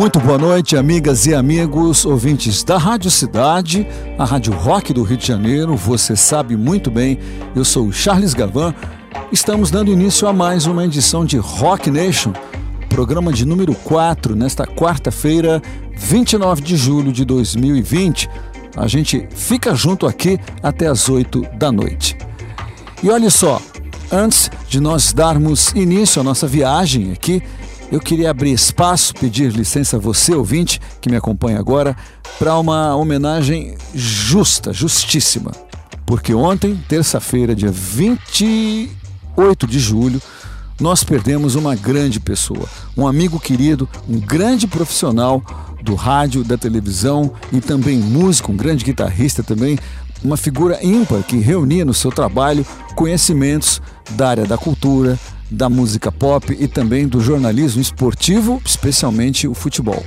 Muito boa noite, amigas e amigos, ouvintes da Rádio Cidade, a Rádio Rock do Rio de Janeiro. Você sabe muito bem, eu sou Charles Gavan. Estamos dando início a mais uma edição de Rock Nation, programa de número 4, nesta quarta-feira, 29 de julho de 2020. A gente fica junto aqui até as 8 da noite. E olha só, antes de nós darmos início à nossa viagem aqui, eu queria abrir espaço, pedir licença a você, ouvinte, que me acompanha agora, para uma homenagem justa, justíssima. Porque ontem, terça-feira, dia 28 de julho, nós perdemos uma grande pessoa, um amigo querido, um grande profissional do rádio, da televisão e também músico, um grande guitarrista também, uma figura ímpar que reunia no seu trabalho conhecimentos da área da cultura, da música pop e também do jornalismo esportivo, especialmente o futebol.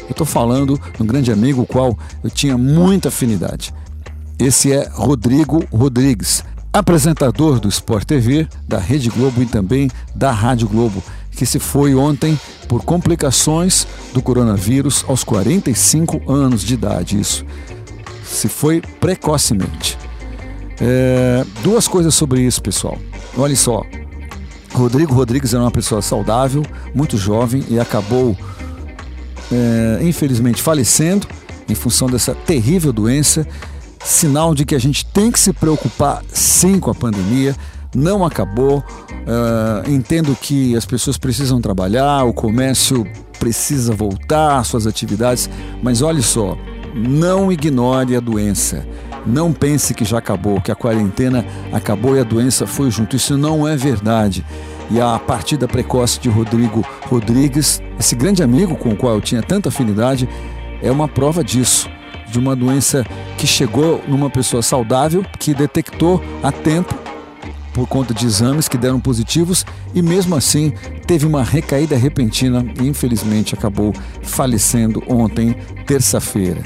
Eu estou falando de um grande amigo, o qual eu tinha muita afinidade. Esse é Rodrigo Rodrigues, apresentador do Sport TV, da Rede Globo e também da Rádio Globo, que se foi ontem por complicações do coronavírus aos 45 anos de idade. Isso se foi precocemente. É, duas coisas sobre isso, pessoal. Olha só, Rodrigo Rodrigues era uma pessoa saudável, muito jovem e acabou, é, infelizmente, falecendo em função dessa terrível doença. Sinal de que a gente tem que se preocupar sim com a pandemia. Não acabou. Uh, entendo que as pessoas precisam trabalhar, o comércio precisa voltar às suas atividades, mas olhe só, não ignore a doença. Não pense que já acabou, que a quarentena acabou e a doença foi junto. Isso não é verdade. E a partida precoce de Rodrigo Rodrigues, esse grande amigo com o qual eu tinha tanta afinidade, é uma prova disso. De uma doença que chegou numa pessoa saudável, que detectou a tempo por conta de exames que deram positivos e mesmo assim teve uma recaída repentina e infelizmente acabou falecendo ontem, terça-feira.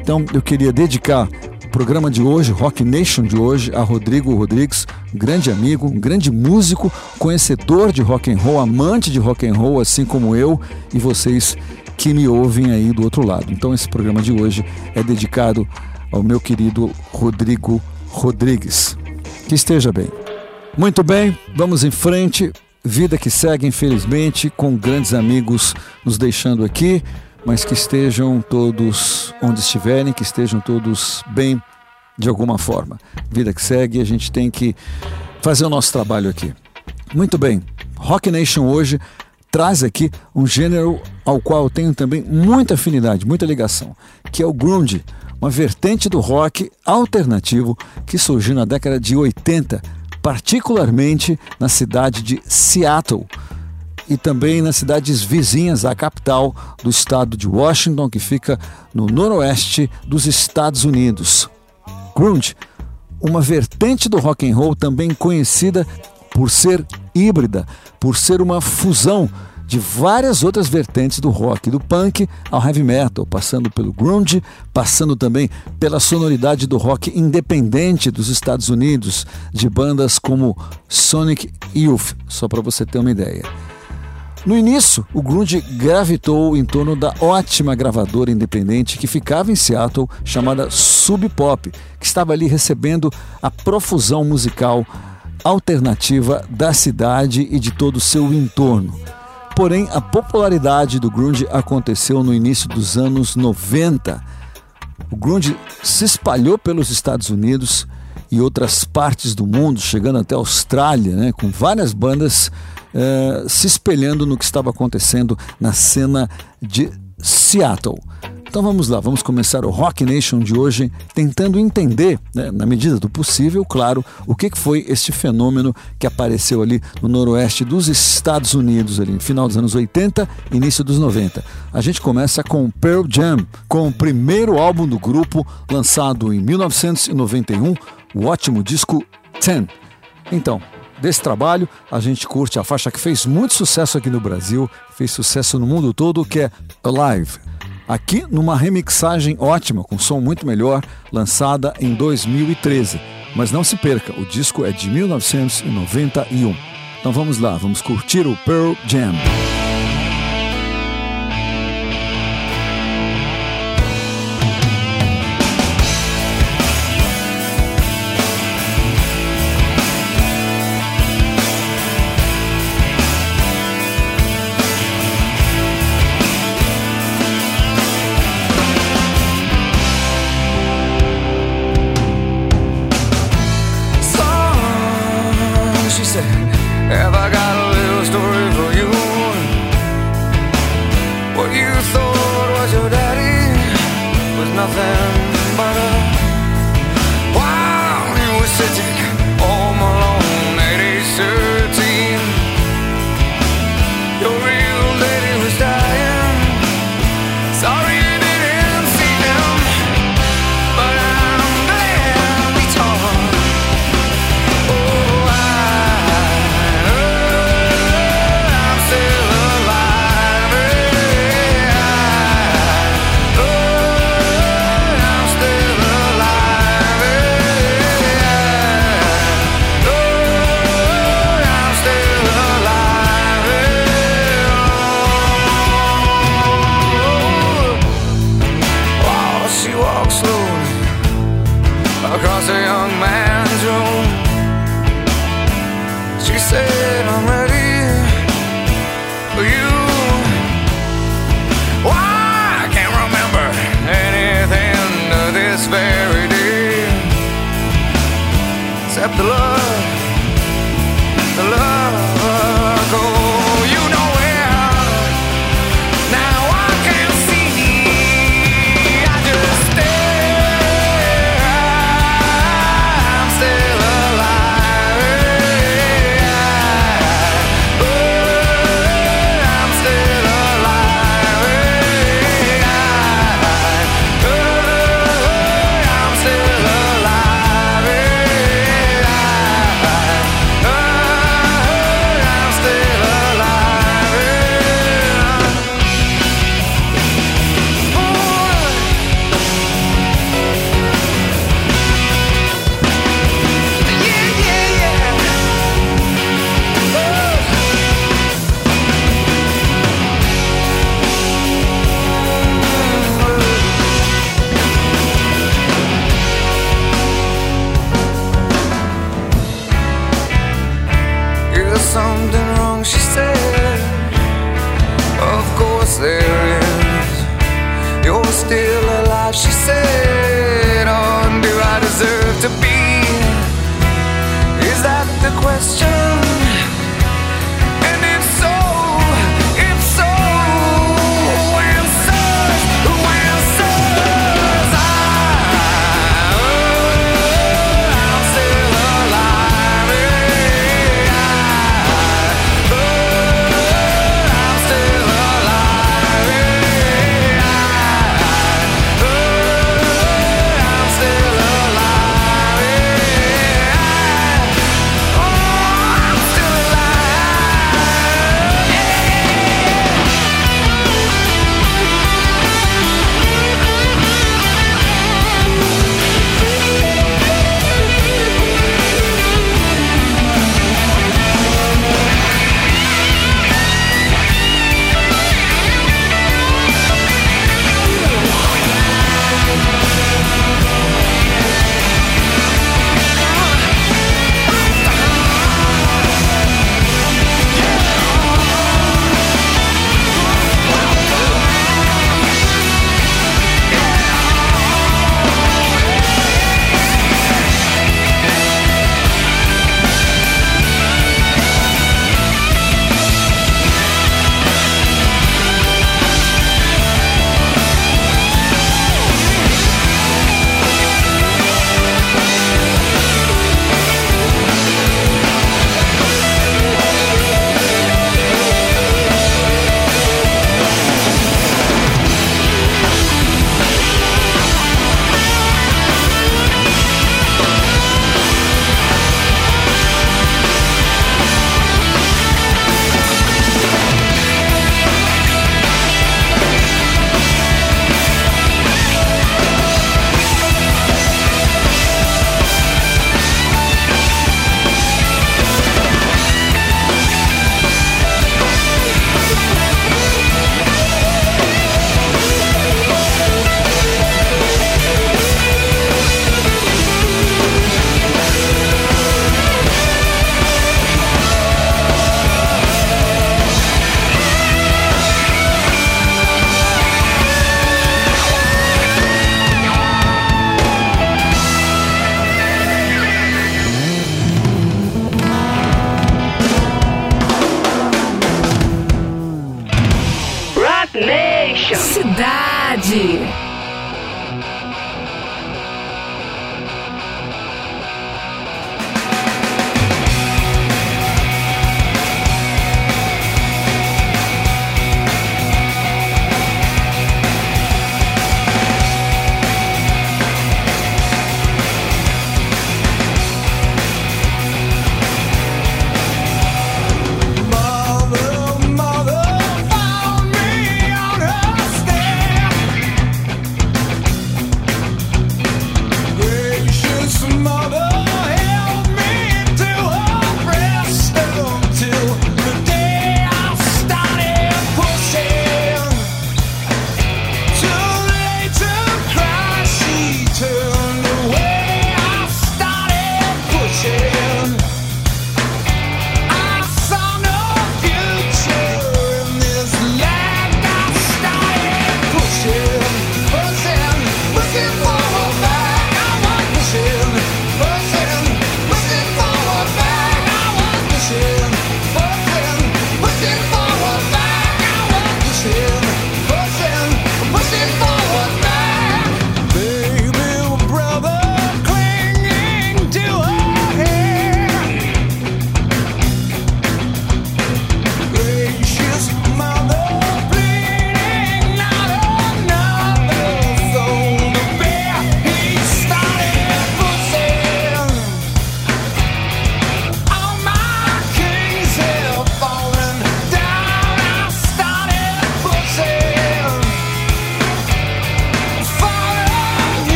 Então eu queria dedicar programa de hoje, Rock Nation de hoje, a Rodrigo Rodrigues, grande amigo, grande músico, conhecedor de rock and roll, amante de rock and roll, assim como eu e vocês que me ouvem aí do outro lado. Então esse programa de hoje é dedicado ao meu querido Rodrigo Rodrigues. Que esteja bem. Muito bem, vamos em frente. Vida que segue, infelizmente, com grandes amigos nos deixando aqui mas que estejam todos onde estiverem, que estejam todos bem de alguma forma. Vida que segue, a gente tem que fazer o nosso trabalho aqui. Muito bem, Rock Nation hoje traz aqui um gênero ao qual eu tenho também muita afinidade, muita ligação, que é o grunge, uma vertente do rock alternativo que surgiu na década de 80, particularmente na cidade de Seattle, e também nas cidades vizinhas à capital do estado de Washington, que fica no noroeste dos Estados Unidos. Grunge, uma vertente do rock and roll também conhecida por ser híbrida, por ser uma fusão de várias outras vertentes do rock, do punk ao heavy metal, passando pelo grunge, passando também pela sonoridade do rock independente dos Estados Unidos, de bandas como Sonic Youth, só para você ter uma ideia. No início, o grunge gravitou em torno da ótima gravadora independente que ficava em Seattle, chamada Sub Pop, que estava ali recebendo a profusão musical alternativa da cidade e de todo o seu entorno. Porém, a popularidade do grunge aconteceu no início dos anos 90. O grunge se espalhou pelos Estados Unidos e outras partes do mundo, chegando até a Austrália, né, com várias bandas eh, se espelhando no que estava acontecendo na cena de Seattle. Então vamos lá, vamos começar o Rock Nation de hoje tentando entender, né, na medida do possível, claro, o que foi este fenômeno que apareceu ali no noroeste dos Estados Unidos, ali no final dos anos 80 início dos 90. A gente começa com Pearl Jam, com o primeiro álbum do grupo lançado em 1991, o ótimo disco Ten. Então, desse trabalho, a gente curte a faixa que fez muito sucesso aqui no Brasil, fez sucesso no mundo todo, que é Alive. Aqui numa remixagem ótima, com som muito melhor, lançada em 2013. Mas não se perca, o disco é de 1991. Então vamos lá, vamos curtir o Pearl Jam.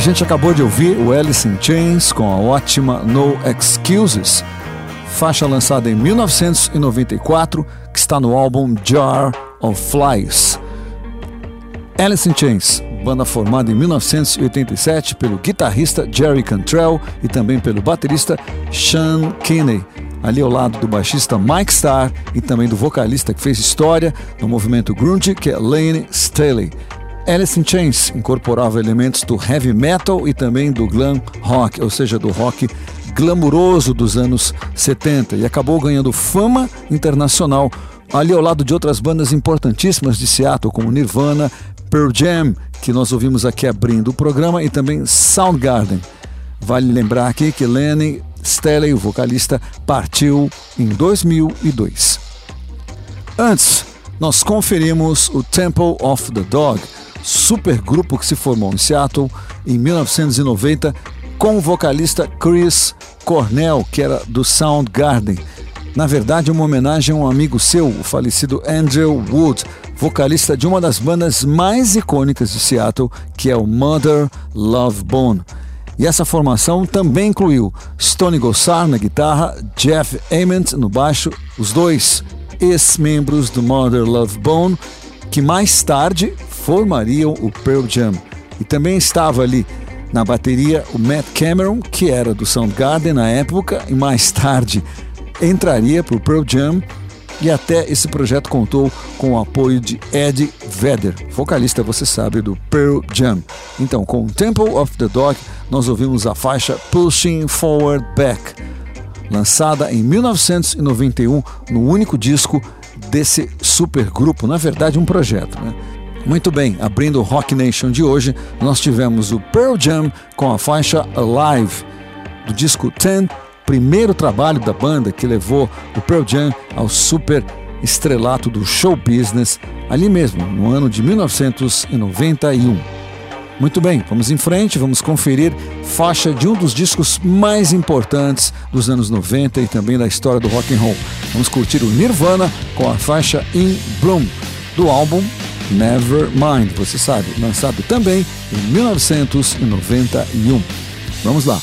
A gente acabou de ouvir o Alice in Chains com a ótima No Excuses, faixa lançada em 1994, que está no álbum Jar of Flies. Alice in Chains, banda formada em 1987 pelo guitarrista Jerry Cantrell e também pelo baterista Sean Kinney, ali ao lado do baixista Mike Starr e também do vocalista que fez história no movimento grunge, que é Lane Staley. Alice in Chains incorporava elementos do heavy metal e também do glam rock, ou seja, do rock glamuroso dos anos 70 e acabou ganhando fama internacional ali ao lado de outras bandas importantíssimas de Seattle, como Nirvana, Pearl Jam, que nós ouvimos aqui abrindo o programa, e também Soundgarden. Vale lembrar aqui que Lenny Staley, o vocalista, partiu em 2002. Antes, nós conferimos o Temple of the Dog, supergrupo que se formou em Seattle em 1990 com o vocalista Chris Cornell, que era do Soundgarden. Na verdade, uma homenagem a um amigo seu, o falecido Andrew Wood, vocalista de uma das bandas mais icônicas de Seattle, que é o Mother Love Bone. E essa formação também incluiu Stony Gossard na guitarra, Jeff Ament no baixo, os dois ex-membros do Mother Love Bone, que mais tarde formariam o Pearl Jam. E também estava ali na bateria o Matt Cameron, que era do Soundgarden na época e mais tarde entraria para o Pearl Jam. E até esse projeto contou com o apoio de Eddie Vedder, vocalista, você sabe, do Pearl Jam. Então, com Temple of the Dog, nós ouvimos a faixa Pushing Forward Back, lançada em 1991 no único disco desse supergrupo, na verdade um projeto. Né? Muito bem, abrindo o Rock Nation de hoje, nós tivemos o Pearl Jam com a faixa Alive, do disco 10, primeiro trabalho da banda que levou o Pearl Jam ao super estrelato do show business, ali mesmo, no ano de 1991. Muito bem, vamos em frente, vamos conferir faixa de um dos discos mais importantes dos anos 90 e também da história do rock and roll. Vamos curtir o Nirvana com a faixa In Bloom do álbum Nevermind, você sabe, lançado também em 1991. Vamos lá.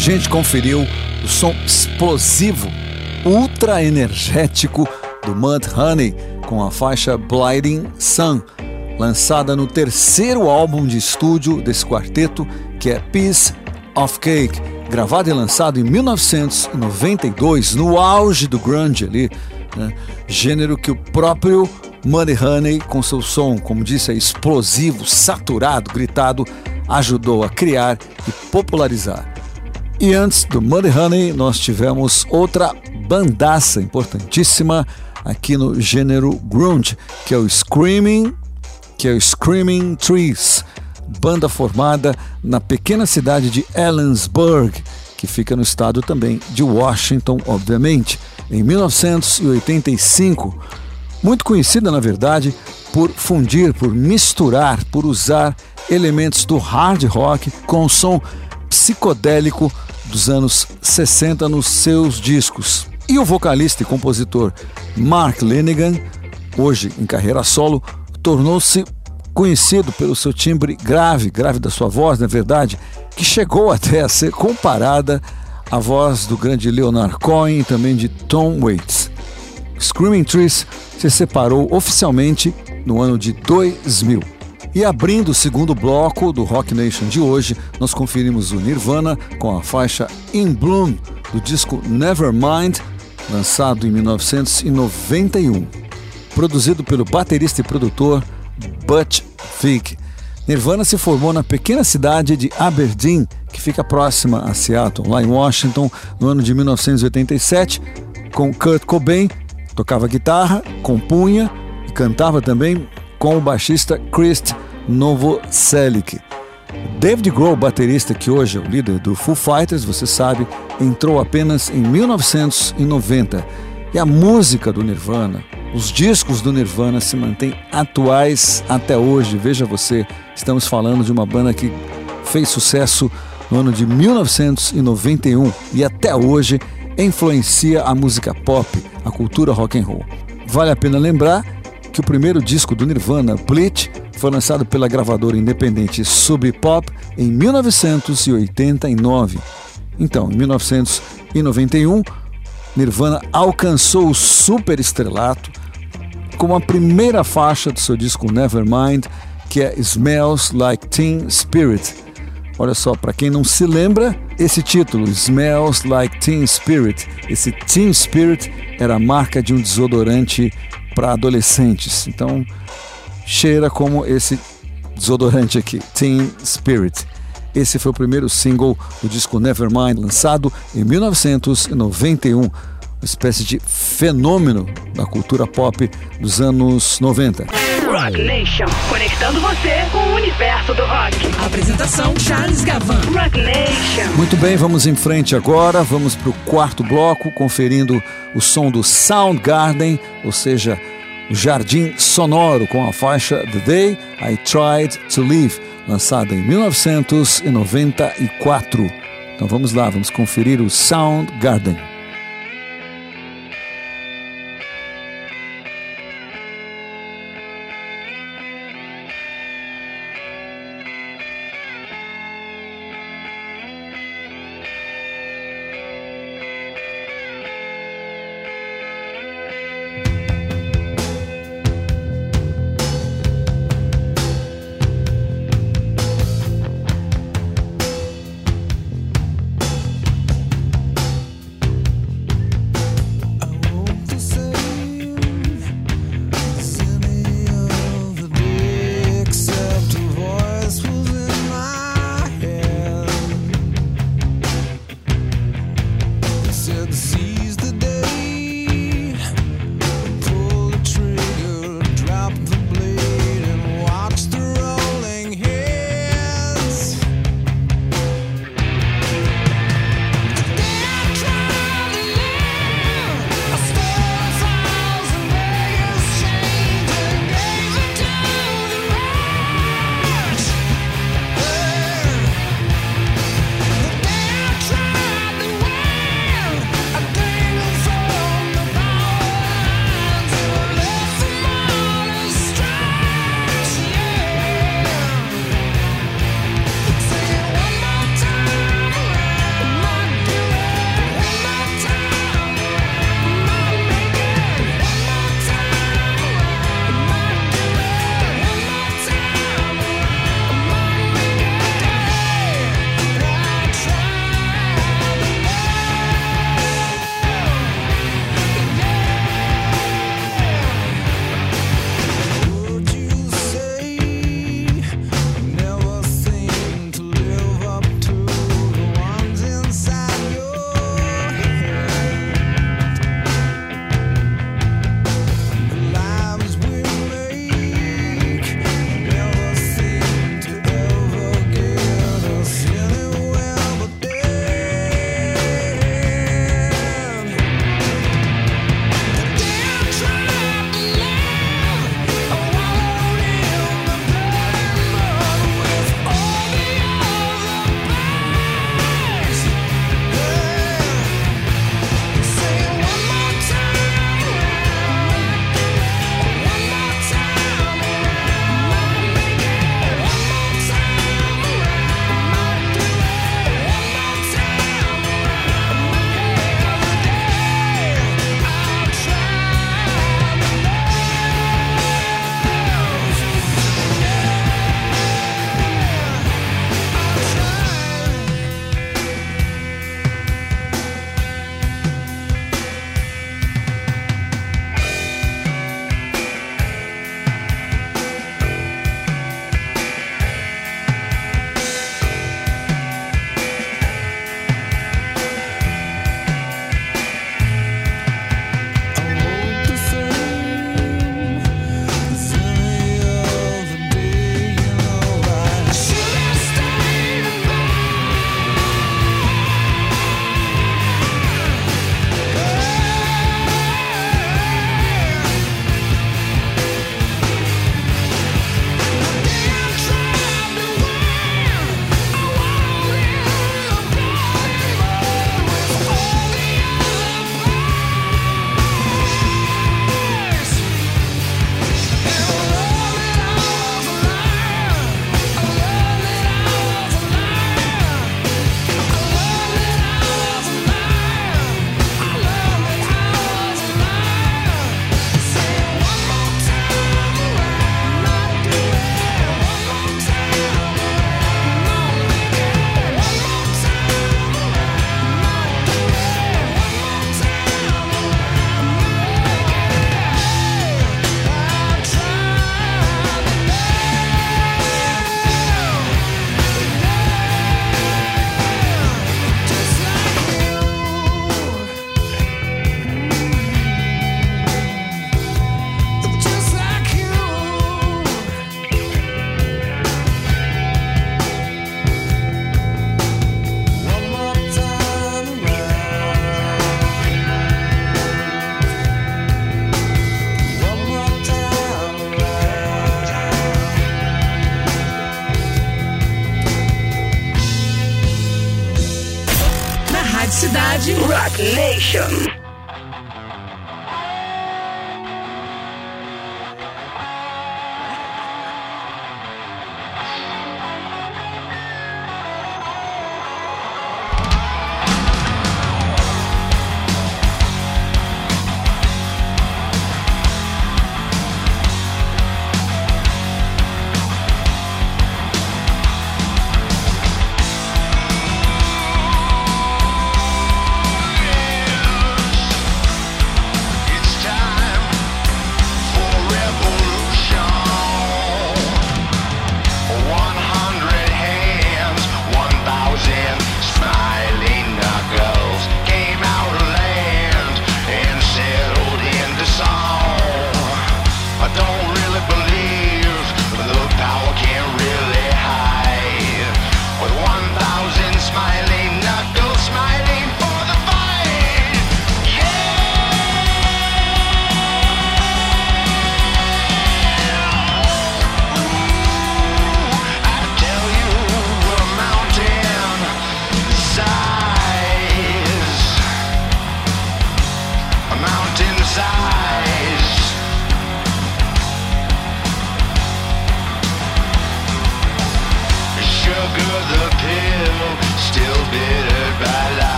Gente conferiu o som explosivo, ultra energético do Mud Honey com a faixa Blinding Sun, lançada no terceiro álbum de estúdio desse quarteto, que é Piece of Cake, gravado e lançado em 1992, no auge do grunge ali, né? gênero que o próprio Muddy Honey, com seu som, como disse, explosivo, saturado, gritado, ajudou a criar e popularizar. E antes do Muddy Honey, nós tivemos outra bandaça importantíssima aqui no gênero grunge, que é o Screaming, que é o Screaming Trees, banda formada na pequena cidade de Ellensburg, que fica no estado também de Washington, obviamente, em 1985. Muito conhecida, na verdade, por fundir, por misturar, por usar elementos do hard rock com som psicodélico dos anos 60 nos seus discos. E o vocalista e compositor Mark Lenigan, hoje em carreira solo, tornou-se conhecido pelo seu timbre grave, grave da sua voz, na verdade, que chegou até a ser comparada à voz do grande Leonard Cohen e também de Tom Waits. Screaming Trees se separou oficialmente no ano de 2000. E abrindo o segundo bloco do Rock Nation de hoje, nós conferimos o Nirvana com a faixa In Bloom do disco Nevermind, lançado em 1991. Produzido pelo baterista e produtor Butch Vig. Nirvana se formou na pequena cidade de Aberdeen, que fica próxima a Seattle, lá em Washington, no ano de 1987, com Kurt Cobain, tocava guitarra, compunha e cantava também com o baixista Chris Novoselic. David Grohl, baterista que hoje é o líder do Foo Fighters, você sabe, entrou apenas em 1990. E a música do Nirvana, os discos do Nirvana se mantêm atuais até hoje. Veja você, estamos falando de uma banda que fez sucesso no ano de 1991 e até hoje influencia a música pop, a cultura rock and roll. Vale a pena lembrar que o primeiro disco do Nirvana, Bleach, foi lançado pela gravadora independente Sub Pop em 1989. Então, em 1991, Nirvana alcançou o super estrelato com a primeira faixa do seu disco Nevermind, que é Smells Like Teen Spirit. Olha só, para quem não se lembra, esse título, Smells Like Teen Spirit, esse Teen Spirit era a marca de um desodorante para adolescentes. Então, cheira como esse desodorante aqui, Teen Spirit. Esse foi o primeiro single do disco Nevermind, lançado em 1991, uma espécie de fenômeno da cultura pop dos anos 90. Rock Nation, conectando você com o universo do rock. Apresentação Charles Gavan. Rock Nation. Muito bem, vamos em frente agora, vamos para o quarto bloco, conferindo o som do Soundgarden, ou seja, o jardim sonoro com a faixa The Day I Tried to Live, lançada em 1994. Então vamos lá, vamos conferir o Soundgarden.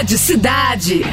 Rádio Cidade.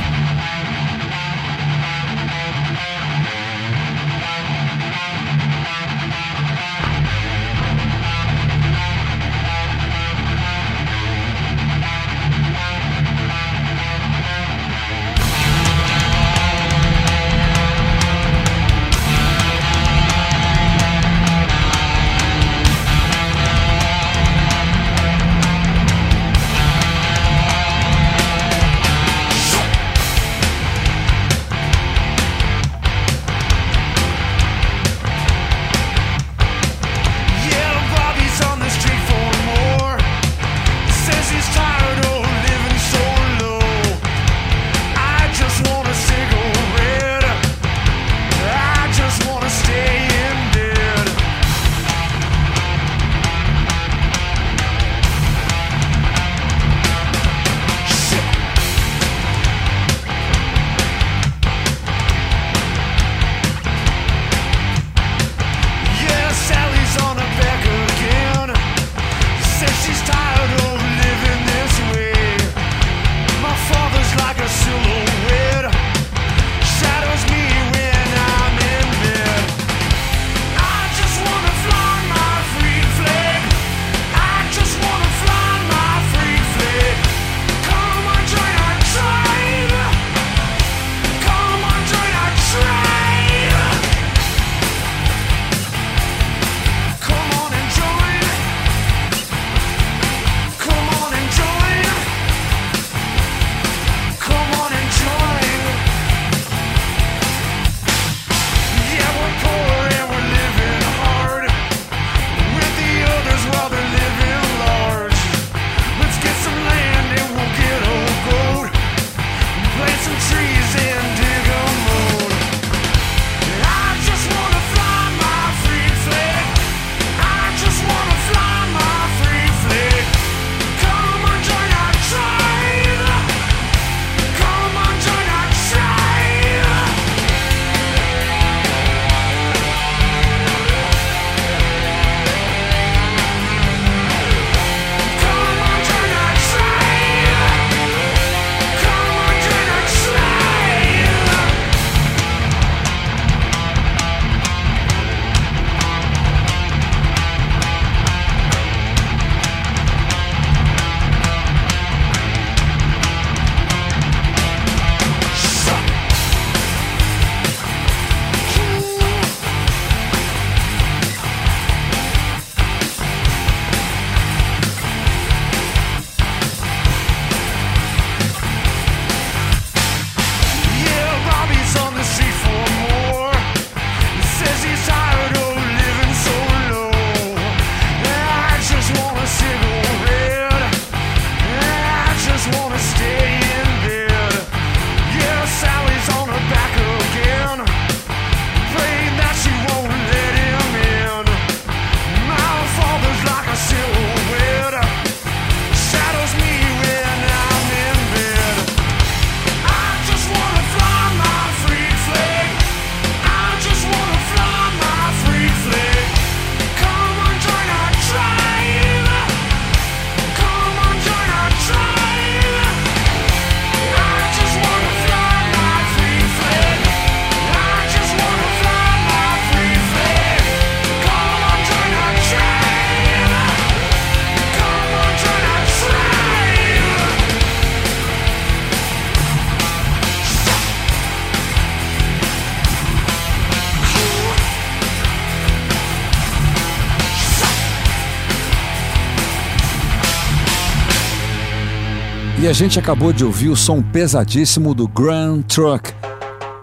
E a gente acabou de ouvir o som pesadíssimo do Grand Truck,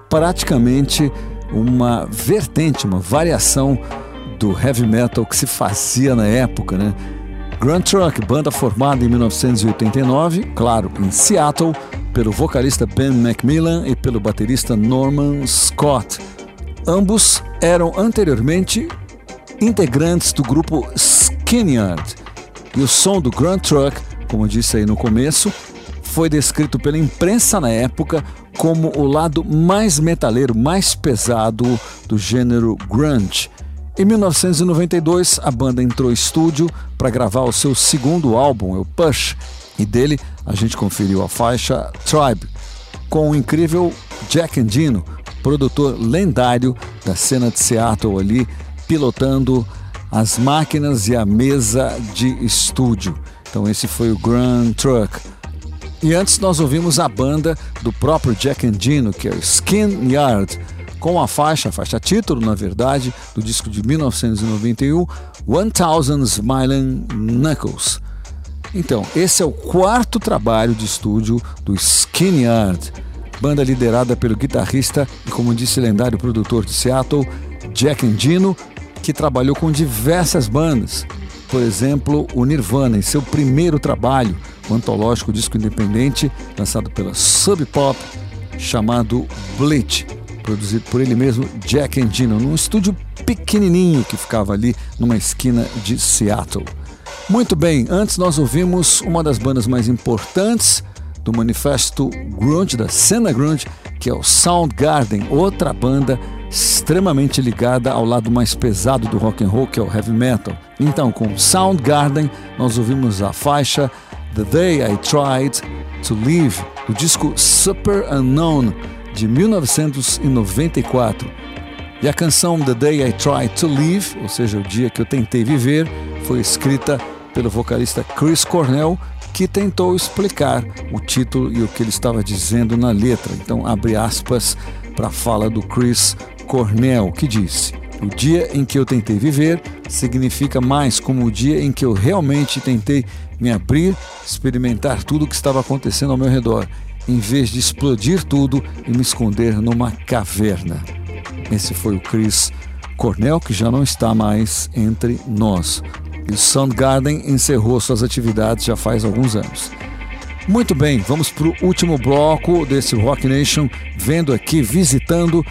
praticamente uma vertente, uma variação do heavy metal que se fazia na época, né? Grand Truck, banda formada em 1989, claro, em Seattle, pelo vocalista Ben Macmillan e pelo baterista Norman Scott. Ambos eram anteriormente integrantes do grupo Skinnyard. E o som do Grand Truck, como disse aí no começo, foi descrito pela imprensa na época como o lado mais metaleiro, mais pesado do gênero grunge. Em 1992, a banda entrou em estúdio para gravar o seu segundo álbum, o Push, e dele a gente conferiu a faixa Tribe, com o incrível Jack Endino, produtor lendário da cena de Seattle ali, pilotando as máquinas e a mesa de estúdio. Então esse foi o Grand Truck. E antes nós ouvimos a banda do próprio Jack Endino, que é o Skin Yard, com a faixa, faixa título, na verdade, do disco de 1991, 1000 Smiling Knuckles. Então, esse é o quarto trabalho de estúdio do Skin Yard, banda liderada pelo guitarrista e, como disse, lendário produtor de Seattle, Jack Endino, que trabalhou com diversas bandas. Por exemplo, o Nirvana, em seu primeiro trabalho, o antológico disco independente lançado pela Sub Pop, chamado Bleach, produzido por ele mesmo, Jack Endino, num estúdio pequenininho que ficava ali numa esquina de Seattle. Muito bem, antes nós ouvimos uma das bandas mais importantes do manifesto grunge, da cena grunge, que é o Soundgarden, outra banda extremamente ligada ao lado mais pesado do rock and roll, que é o heavy metal. Então, com Soundgarden, nós ouvimos a faixa The Day I Tried to Live, do disco Super Unknown, de 1994. E a canção The Day I Tried to Live, ou seja, o dia que eu tentei viver, foi escrita pelo vocalista Chris Cornell, que tentou explicar o título e o que ele estava dizendo na letra. Então, abre aspas para a fala do Chris Cornell, que disse: O dia em que eu tentei viver significa mais como o dia em que eu realmente tentei me abrir, experimentar tudo o que estava acontecendo ao meu redor, em vez de explodir tudo e me esconder numa caverna. Esse foi o Chris Cornell, que já não está mais entre nós. E o Soundgarden encerrou suas atividades já faz alguns anos. Muito bem, vamos para o último bloco desse Rock Nation, vendo aqui, visitando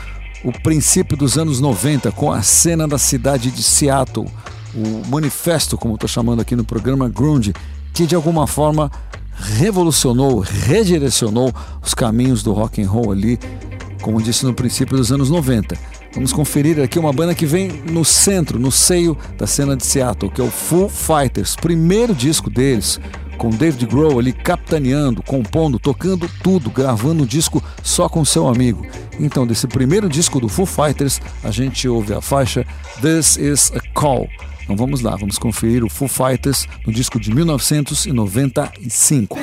o princípio dos anos 90 com a cena da cidade de Seattle, o manifesto, como estou chamando aqui no programa Grunge, que de alguma forma revolucionou, redirecionou os caminhos do rock and roll ali, como disse no princípio dos anos 90. Vamos conferir aqui uma banda que vem no centro, no seio da cena de Seattle, que é o Foo Fighters, primeiro disco deles, com David Grohl ali capitaneando, compondo, tocando tudo, gravando um disco só com seu amigo. Então, desse primeiro disco do Foo Fighters, a gente ouve a faixa This Is a Call. Então vamos lá, vamos conferir o Foo Fighters no disco de 1995.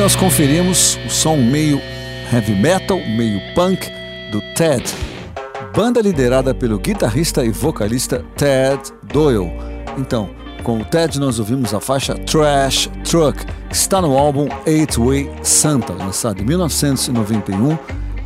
Nós conferimos o som meio heavy metal, meio punk do Ted, banda liderada pelo guitarrista e vocalista Ted Doyle. Então, com o Ted nós ouvimos a faixa Trash Truck, que está no álbum Eight Way Santa, lançado em 1991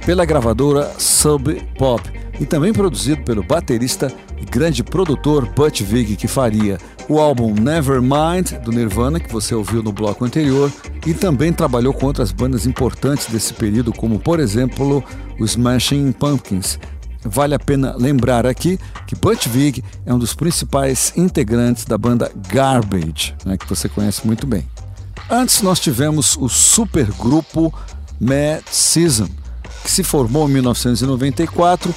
pela gravadora Sub Pop e também produzido pelo baterista e grande produtor Butch Vig, que faria o álbum Nevermind do Nirvana, que você ouviu no bloco anterior, e também trabalhou com outras bandas importantes desse período, como por exemplo os Smashing Pumpkins. Vale a pena lembrar aqui que Butch Vig é um dos principais integrantes da banda Garbage, né, que você conhece muito bem. Antes nós tivemos o supergrupo Mad Season, que se formou em 1994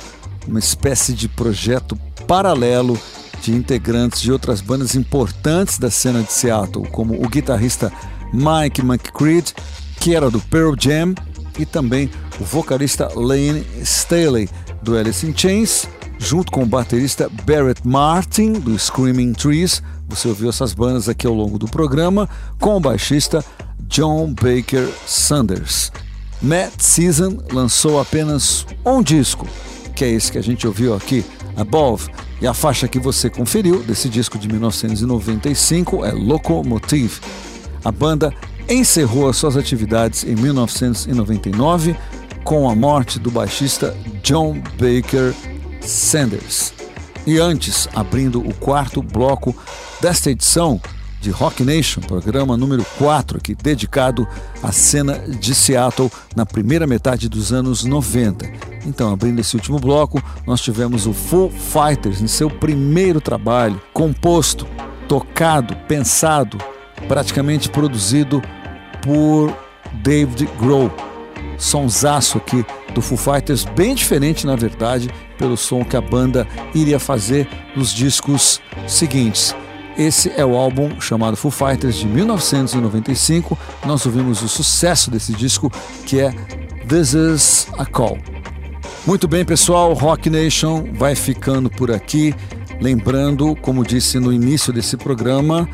uma espécie de projeto paralelo de integrantes de outras bandas importantes da cena de Seattle, como o guitarrista Mike McCreed, que era do Pearl Jam, e também o vocalista Lane Staley, do Alice in Chains, junto com o baterista Barrett Martin, do Screaming Trees. Você ouviu essas bandas aqui ao longo do programa, com o baixista John Baker Sanders. Matt Season lançou apenas um disco, que é esse que a gente ouviu aqui, Above, e a faixa que você conferiu desse disco de 1995 é Locomotive. A banda encerrou as suas atividades em 1999 com a morte do baixista John Baker Sanders. E antes, abrindo o quarto bloco desta edição, de Rock Nation, programa número 4 aqui, dedicado à cena de Seattle na primeira metade dos anos 90. Então, abrindo esse último bloco, nós tivemos o Full Fighters em seu primeiro trabalho, composto, tocado, pensado, praticamente produzido por David Grohl. Sonsaço aqui do Full Fighters, bem diferente na verdade pelo som que a banda iria fazer nos discos seguintes. Esse é o álbum chamado Foo Fighters de 1995. Nós ouvimos o sucesso desse disco que é This Is a Call. Muito bem, pessoal, Rock Nation vai ficando por aqui. Lembrando, como disse no início desse programa,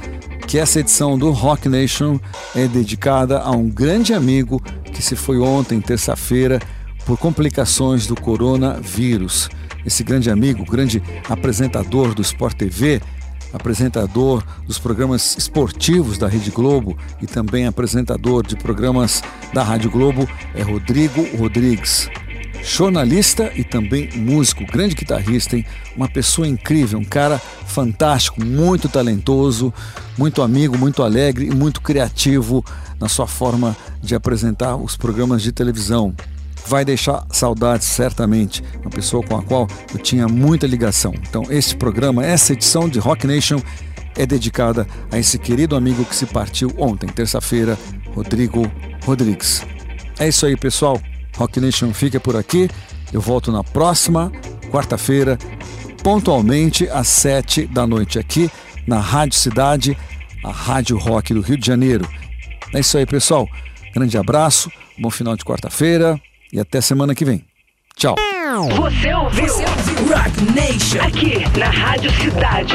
que essa edição do Rock Nation é dedicada a um grande amigo que se foi ontem, terça-feira, por complicações do coronavírus. Esse grande amigo, grande apresentador do Sport TV, apresentador dos programas esportivos da Rede Globo e também apresentador de programas da Rádio Globo, é Rodrigo Rodrigues. Jornalista e também músico, grande guitarrista, hein? uma pessoa incrível, um cara fantástico, muito talentoso, muito amigo, muito alegre e muito criativo na sua forma de apresentar os programas de televisão vai deixar saudades certamente, uma pessoa com a qual eu tinha muita ligação. Então, esse programa, essa edição de Rock Nation é dedicada a esse querido amigo que se partiu ontem, terça-feira, Rodrigo Rodrigues. É isso aí, pessoal. Rock Nation fica por aqui. Eu volto na próxima quarta-feira, pontualmente às sete da noite aqui na Rádio Cidade, a Rádio Rock do Rio de Janeiro. É isso aí, pessoal. Grande abraço, bom final de quarta-feira e até semana que vem. Tchau. Você ouviu? Você ouviu? Rock Nation. Aqui na Rádio Cidade.